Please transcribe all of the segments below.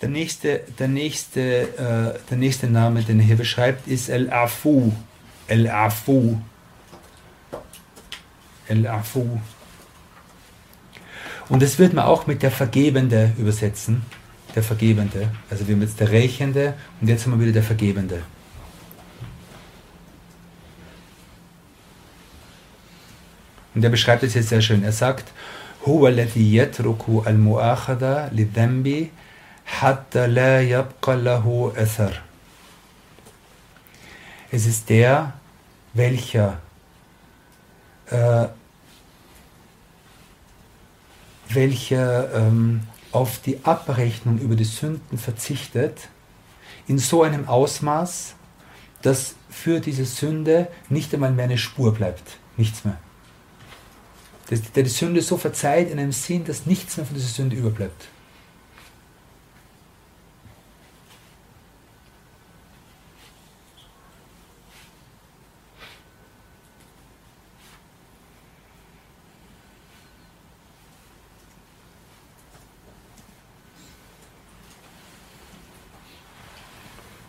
Der nächste, der nächste, äh, der nächste Name, den er hier beschreibt, ist El-Afu. El-Afu. El-Afu. Und das wird man auch mit der Vergebende übersetzen Der Vergebende. Also wir haben jetzt der Rächende und jetzt haben wir wieder der Vergebende. Und er beschreibt es jetzt sehr schön. Er sagt, هو الذي يترك المؤاخذة للذنب حتى لا يبقى له أثر. Es ist der, welcher äh, welcher ähm, auf die Abrechnung über die Sünden verzichtet, in so einem Ausmaß, dass für diese Sünde nicht einmal mehr eine Spur bleibt, nichts mehr. Der die Sünde so verzeiht in einem Sinn, dass nichts mehr von dieser Sünde überbleibt.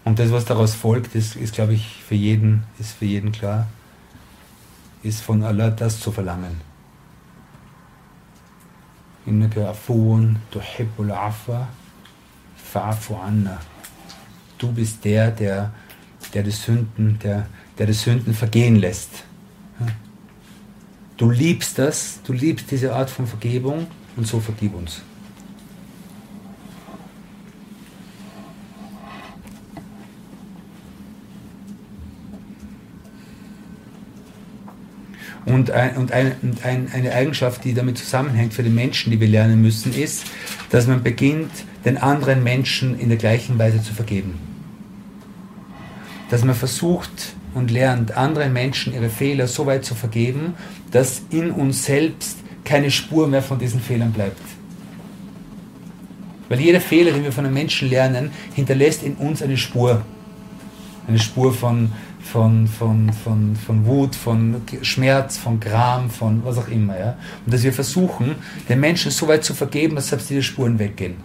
Und das, was daraus folgt, ist, ist glaube ich, für jeden, ist für jeden klar, ist von Allah das zu verlangen. Du bist der, der, der die Sünden, der, der die Sünden vergehen lässt. Du liebst das, du liebst diese Art von Vergebung und so vergib uns. Und, ein, und, ein, und ein, eine Eigenschaft, die damit zusammenhängt für die Menschen, die wir lernen müssen, ist, dass man beginnt, den anderen Menschen in der gleichen Weise zu vergeben. Dass man versucht und lernt, anderen Menschen ihre Fehler so weit zu vergeben, dass in uns selbst keine Spur mehr von diesen Fehlern bleibt. Weil jeder Fehler, den wir von einem Menschen lernen, hinterlässt in uns eine Spur. Eine Spur von, von, von, von, von Wut, von Schmerz, von Gram, von was auch immer. Ja? Und dass wir versuchen, den Menschen so weit zu vergeben, dass selbst diese Spuren weggehen.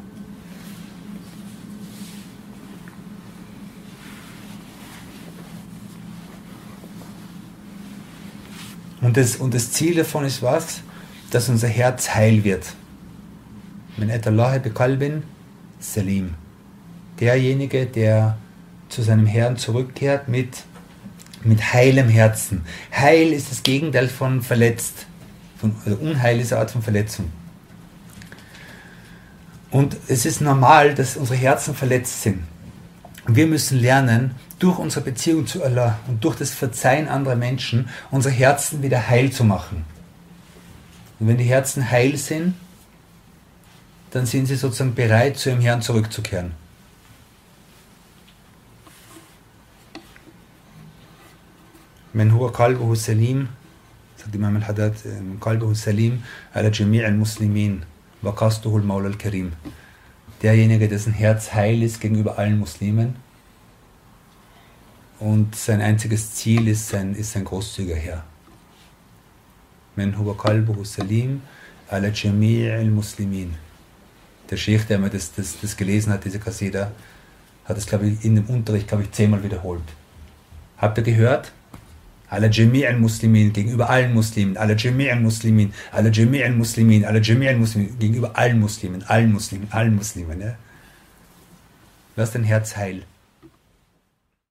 Und das, und das Ziel davon ist was? Dass unser Herz heil wird. Wenn Allah bekalbin, Salim. Derjenige, der zu seinem Herrn zurückkehrt mit mit heilem Herzen. Heil ist das Gegenteil von verletzt. Von, also Unheil ist eine Art von Verletzung. Und es ist normal, dass unsere Herzen verletzt sind. Wir müssen lernen, durch unsere Beziehung zu Allah und durch das Verzeihen anderer Menschen unsere Herzen wieder heil zu machen. Und wenn die Herzen heil sind, dann sind sie sozusagen bereit, zu ihrem Herrn zurückzukehren. من هو قلبه سليم sagt Imam al-Haddad قلبه سليم على جميع المسلمين وقصده المولى الكريم derjenige dessen Herz heil ist gegenüber allen Muslimen und sein einziges Ziel ist sein, ist sein großzügiger Herr من هو قلبه سليم على جميع المسلمين der Sheikh, der mir das, das, das gelesen hat, diese Kassida, hat es, glaube ich, in dem Unterricht, glaube ich, zehnmal wiederholt. Habt ihr gehört? على جميع المسلمين gegenüber allen Muslimen على جميع المسلمين على جميع المسلمين على جميع المسلمين gegenüber allen Muslimen allen Muslimen allen Muslimen ja? lass dein Herz heil